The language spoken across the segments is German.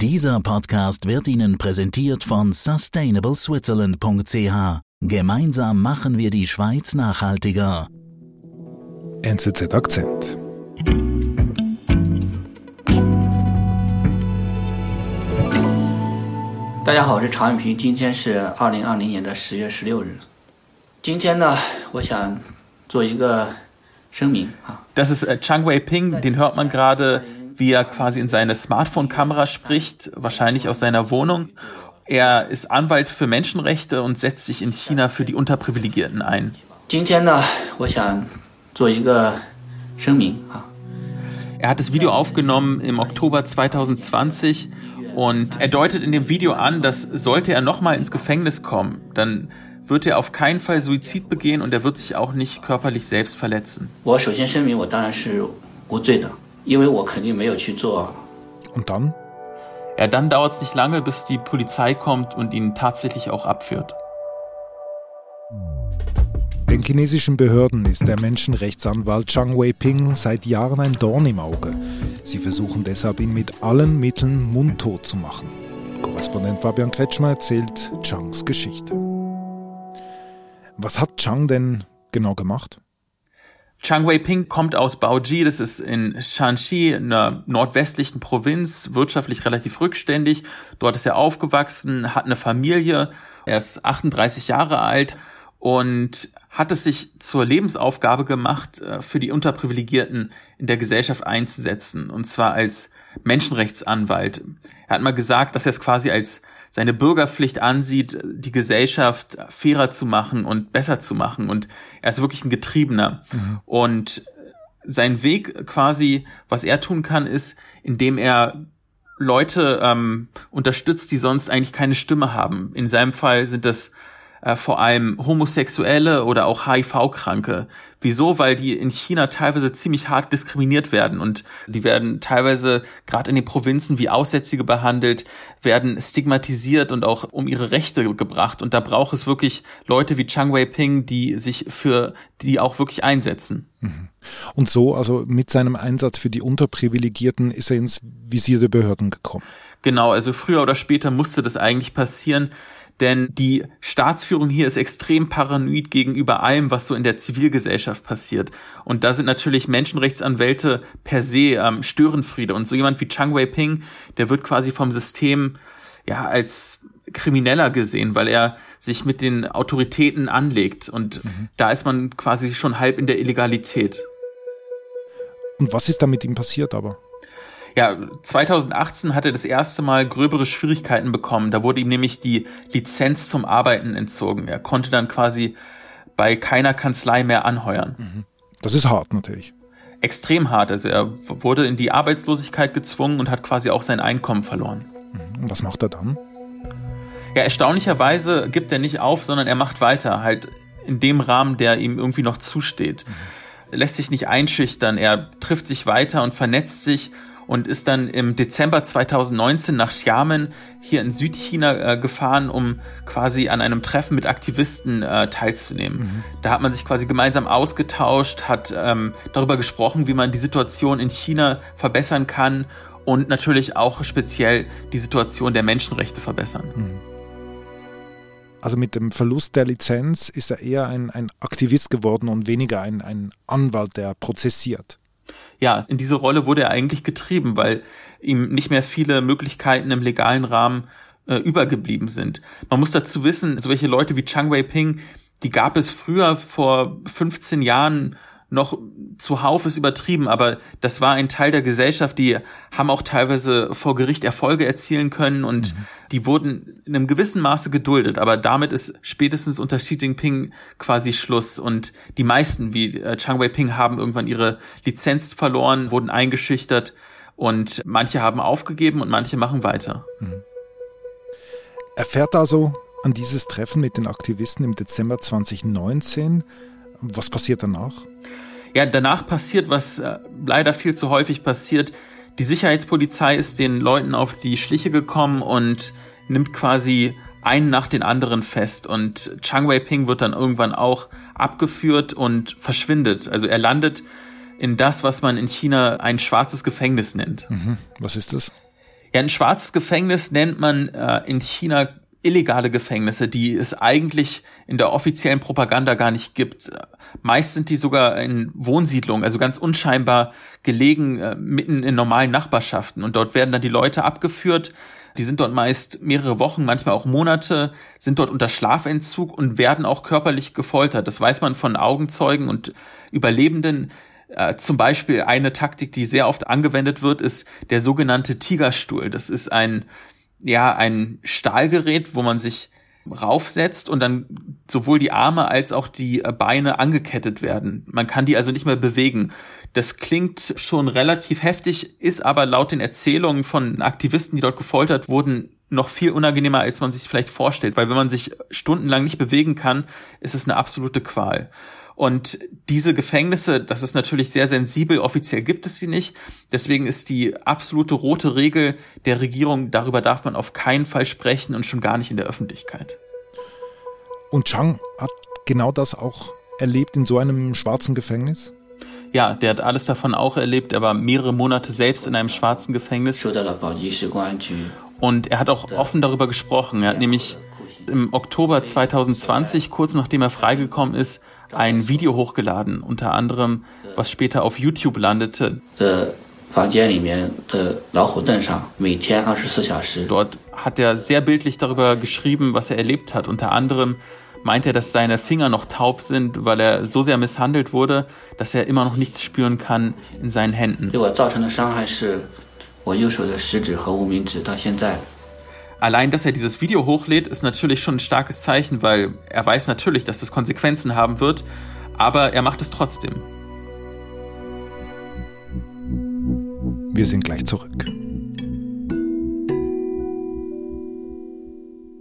Dieser Podcast wird Ihnen präsentiert von sustainableswitzerland.ch. Gemeinsam machen wir die Schweiz nachhaltiger. NZZ Akzent. Das ist äh, Chang Wei-ping, den hört man gerade wie er quasi in seine Smartphone-Kamera spricht, wahrscheinlich aus seiner Wohnung. Er ist Anwalt für Menschenrechte und setzt sich in China für die Unterprivilegierten ein. Er hat das Video aufgenommen im Oktober 2020 und er deutet in dem Video an, dass sollte er nochmal ins Gefängnis kommen, dann wird er auf keinen Fall Suizid begehen und er wird sich auch nicht körperlich selbst verletzen. 我首先声明，我当然是无罪的。 Und dann? Ja, dann dauert es nicht lange, bis die Polizei kommt und ihn tatsächlich auch abführt. Den chinesischen Behörden ist der Menschenrechtsanwalt Zhang Weiping seit Jahren ein Dorn im Auge. Sie versuchen deshalb, ihn mit allen Mitteln mundtot zu machen. Korrespondent Fabian Kretschmer erzählt Changs Geschichte. Was hat Chang denn genau gemacht? Chang Wei-ping kommt aus Baoji, das ist in Shanxi, einer nordwestlichen Provinz, wirtschaftlich relativ rückständig. Dort ist er aufgewachsen, hat eine Familie, er ist 38 Jahre alt und hat es sich zur Lebensaufgabe gemacht, äh, für die Unterprivilegierten in der Gesellschaft einzusetzen, und zwar als Menschenrechtsanwalt. Er hat mal gesagt, dass er es quasi als seine Bürgerpflicht ansieht, die Gesellschaft fairer zu machen und besser zu machen. Und er ist wirklich ein Getriebener. Mhm. Und sein Weg quasi, was er tun kann, ist, indem er Leute ähm, unterstützt, die sonst eigentlich keine Stimme haben. In seinem Fall sind das äh, vor allem Homosexuelle oder auch HIV-Kranke. Wieso? Weil die in China teilweise ziemlich hart diskriminiert werden und die werden teilweise gerade in den Provinzen wie Aussätzige behandelt, werden stigmatisiert und auch um ihre Rechte gebracht. Und da braucht es wirklich Leute wie Chang Wei-ping, die sich für die auch wirklich einsetzen. Mhm. Und so, also mit seinem Einsatz für die Unterprivilegierten, ist er ins Visier der Behörden gekommen. Genau, also früher oder später musste das eigentlich passieren denn die Staatsführung hier ist extrem paranoid gegenüber allem, was so in der Zivilgesellschaft passiert. Und da sind natürlich Menschenrechtsanwälte per se ähm, Störenfriede. Und so jemand wie Chang Wei-ping, der wird quasi vom System ja als Krimineller gesehen, weil er sich mit den Autoritäten anlegt. Und mhm. da ist man quasi schon halb in der Illegalität. Und was ist da mit ihm passiert aber? Ja, 2018 hat er das erste Mal gröbere Schwierigkeiten bekommen. Da wurde ihm nämlich die Lizenz zum Arbeiten entzogen. Er konnte dann quasi bei keiner Kanzlei mehr anheuern. Mhm. Das ist hart natürlich. Extrem hart. Also er wurde in die Arbeitslosigkeit gezwungen und hat quasi auch sein Einkommen verloren. Mhm. Und was macht er dann? Ja, erstaunlicherweise gibt er nicht auf, sondern er macht weiter, halt in dem Rahmen, der ihm irgendwie noch zusteht. Mhm. lässt sich nicht einschüchtern, er trifft sich weiter und vernetzt sich und ist dann im Dezember 2019 nach Xiamen hier in Südchina äh, gefahren, um quasi an einem Treffen mit Aktivisten äh, teilzunehmen. Mhm. Da hat man sich quasi gemeinsam ausgetauscht, hat ähm, darüber gesprochen, wie man die Situation in China verbessern kann und natürlich auch speziell die Situation der Menschenrechte verbessern. Mhm. Also mit dem Verlust der Lizenz ist er eher ein, ein Aktivist geworden und weniger ein, ein Anwalt, der prozessiert ja, in diese Rolle wurde er eigentlich getrieben, weil ihm nicht mehr viele Möglichkeiten im legalen Rahmen äh, übergeblieben sind. Man muss dazu wissen, solche Leute wie Chang Wei-ping, die gab es früher vor 15 Jahren noch zuhauf ist übertrieben, aber das war ein Teil der Gesellschaft, die haben auch teilweise vor Gericht Erfolge erzielen können und mhm. Die wurden in einem gewissen Maße geduldet. Aber damit ist spätestens unter Xi Jinping quasi Schluss und die meisten, wie äh, Chang Wei-ping, haben irgendwann ihre Lizenz verloren, wurden eingeschüchtert und manche haben aufgegeben und manche machen weiter. Mhm. Er fährt also an dieses Treffen mit den Aktivisten im Dezember 2019 was passiert danach? Ja, danach passiert, was äh, leider viel zu häufig passiert. Die Sicherheitspolizei ist den Leuten auf die Schliche gekommen und nimmt quasi einen nach den anderen fest. Und Chang Wei-ping wird dann irgendwann auch abgeführt und verschwindet. Also er landet in das, was man in China ein schwarzes Gefängnis nennt. Mhm. Was ist das? Ja, ein schwarzes Gefängnis nennt man äh, in China illegale Gefängnisse, die es eigentlich in der offiziellen Propaganda gar nicht gibt. Meist sind die sogar in Wohnsiedlungen, also ganz unscheinbar gelegen, äh, mitten in normalen Nachbarschaften. Und dort werden dann die Leute abgeführt. Die sind dort meist mehrere Wochen, manchmal auch Monate, sind dort unter Schlafentzug und werden auch körperlich gefoltert. Das weiß man von Augenzeugen und Überlebenden. Äh, zum Beispiel eine Taktik, die sehr oft angewendet wird, ist der sogenannte Tigerstuhl. Das ist ein ja ein Stahlgerät, wo man sich raufsetzt und dann sowohl die Arme als auch die Beine angekettet werden. Man kann die also nicht mehr bewegen. Das klingt schon relativ heftig, ist aber laut den Erzählungen von Aktivisten, die dort gefoltert wurden, noch viel unangenehmer, als man sich vielleicht vorstellt, weil wenn man sich stundenlang nicht bewegen kann, ist es eine absolute Qual. Und diese Gefängnisse, das ist natürlich sehr sensibel, offiziell gibt es sie nicht. Deswegen ist die absolute rote Regel der Regierung, darüber darf man auf keinen Fall sprechen und schon gar nicht in der Öffentlichkeit. Und Chang hat genau das auch erlebt in so einem schwarzen Gefängnis? Ja, der hat alles davon auch erlebt. Er war mehrere Monate selbst in einem schwarzen Gefängnis. Und er hat auch offen darüber gesprochen. Er hat nämlich im Oktober 2020, kurz nachdem er freigekommen ist, ein Video hochgeladen, unter anderem, was später auf YouTube landete. Dort hat er sehr bildlich darüber geschrieben, was er erlebt hat. Unter anderem meint er, dass seine Finger noch taub sind, weil er so sehr misshandelt wurde, dass er immer noch nichts spüren kann in seinen Händen. Allein, dass er dieses Video hochlädt, ist natürlich schon ein starkes Zeichen, weil er weiß natürlich, dass das Konsequenzen haben wird, aber er macht es trotzdem. Wir sind gleich zurück.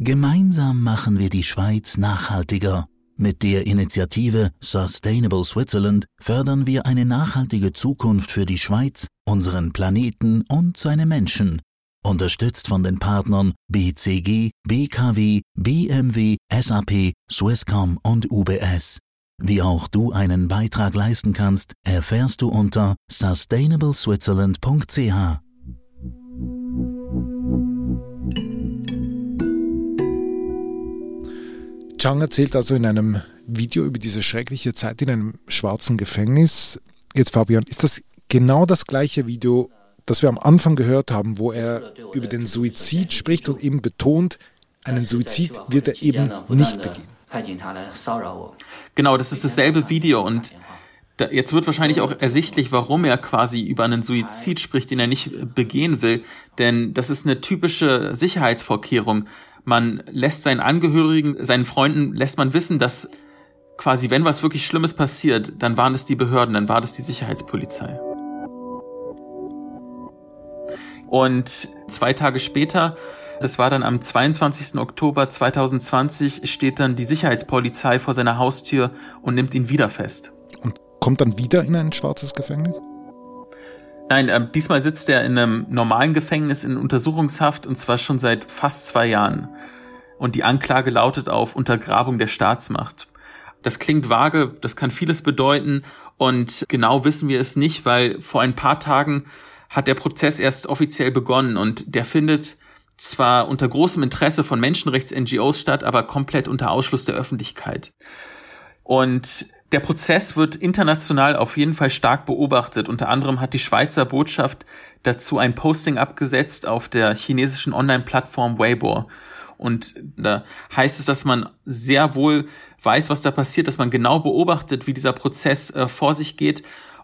Gemeinsam machen wir die Schweiz nachhaltiger. Mit der Initiative Sustainable Switzerland fördern wir eine nachhaltige Zukunft für die Schweiz, unseren Planeten und seine Menschen unterstützt von den Partnern BCG, BKW, BMW, SAP, Swisscom und UBS. Wie auch du einen Beitrag leisten kannst, erfährst du unter sustainableswitzerland.ch. Chang erzählt also in einem Video über diese schreckliche Zeit in einem schwarzen Gefängnis. Jetzt Fabian, ist das genau das gleiche Video, das wir am Anfang gehört haben, wo er über den Suizid spricht und eben betont, einen Suizid wird er eben nicht begehen. Genau, das ist dasselbe Video und da, jetzt wird wahrscheinlich auch ersichtlich, warum er quasi über einen Suizid spricht, den er nicht begehen will, denn das ist eine typische Sicherheitsvorkehrung. Man lässt seinen Angehörigen, seinen Freunden lässt man wissen, dass quasi, wenn was wirklich Schlimmes passiert, dann waren es die Behörden, dann war das die Sicherheitspolizei. Und zwei Tage später, das war dann am 22. Oktober 2020, steht dann die Sicherheitspolizei vor seiner Haustür und nimmt ihn wieder fest. Und kommt dann wieder in ein schwarzes Gefängnis? Nein, äh, diesmal sitzt er in einem normalen Gefängnis in Untersuchungshaft und zwar schon seit fast zwei Jahren. Und die Anklage lautet auf Untergrabung der Staatsmacht. Das klingt vage, das kann vieles bedeuten und genau wissen wir es nicht, weil vor ein paar Tagen hat der Prozess erst offiziell begonnen und der findet zwar unter großem Interesse von Menschenrechts-NGOs statt, aber komplett unter Ausschluss der Öffentlichkeit. Und der Prozess wird international auf jeden Fall stark beobachtet. Unter anderem hat die Schweizer Botschaft dazu ein Posting abgesetzt auf der chinesischen Online-Plattform Weibo. Und da heißt es, dass man sehr wohl weiß, was da passiert, dass man genau beobachtet, wie dieser Prozess äh, vor sich geht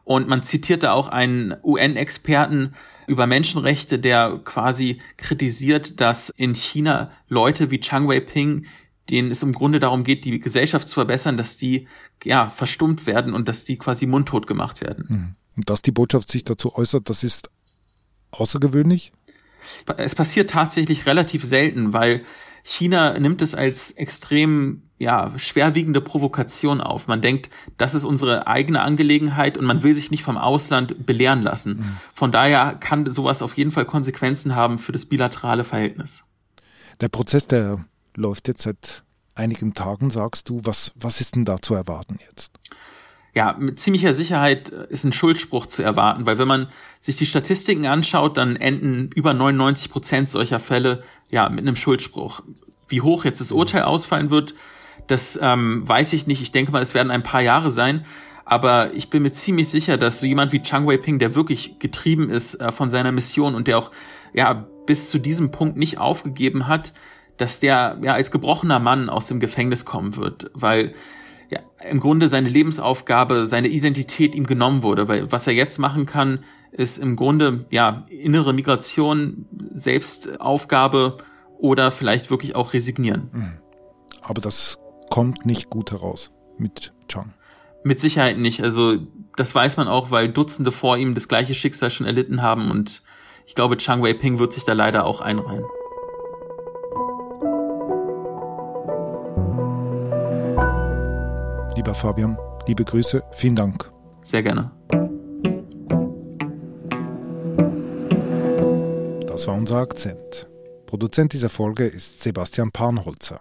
und man zitierte auch einen UN-Experten über Menschenrechte, der quasi kritisiert, dass in China Leute wie Chang Wei-ping, denen es im Grunde darum geht, die Gesellschaft zu verbessern, dass die ja verstummt werden und dass die quasi mundtot gemacht werden. Hm. Und dass die Botschaft sich dazu äußert, das ist außergewöhnlich? Es passiert tatsächlich relativ selten, weil China nimmt es als extrem ja, schwerwiegende Provokation auf. Man denkt, das ist unsere eigene Angelegenheit und man will sich nicht vom Ausland belehren lassen. Mhm. Von daher kann sowas auf jeden Fall Konsequenzen haben für das bilaterale Verhältnis. Der Prozess, der läuft jetzt seit einigen Tagen, sagst du. Was, was ist denn da zu erwarten jetzt? ja, mit ziemlicher Sicherheit ist ein Schuldspruch zu erwarten, weil wenn man sich die Statistiken anschaut, dann enden über 99 Prozent solcher Fälle ja mit einem Schuldspruch. Wie hoch jetzt das Urteil ausfallen wird, das ähm, weiß ich nicht. Ich denke mal, es werden ein paar Jahre sein. Aber ich bin mir ziemlich sicher, dass so jemand wie Chang Wei-ping, der wirklich getrieben ist äh, von seiner Mission und der auch ja bis zu diesem Punkt nicht aufgegeben hat, dass der ja als gebrochener Mann aus dem Gefängnis kommen wird, weil ja, im Grunde seine Lebensaufgabe, seine Identität ihm genommen wurde, weil was er jetzt machen kann, ist im Grunde ja innere Migration, Selbstaufgabe oder vielleicht wirklich auch resignieren. Mhm. Aber das kommt nicht gut heraus mit Chang. Mit Sicherheit nicht. Also das weiß man auch, weil Dutzende vor ihm das gleiche Schicksal schon erlitten haben und ich glaube, Chang Wei-ping wird sich da leider auch einreihen. Lieber Fabian, liebe Grüße, vielen Dank. Sehr gerne. Das war unser Akzent. Produzent dieser Folge ist Sebastian Panholzer.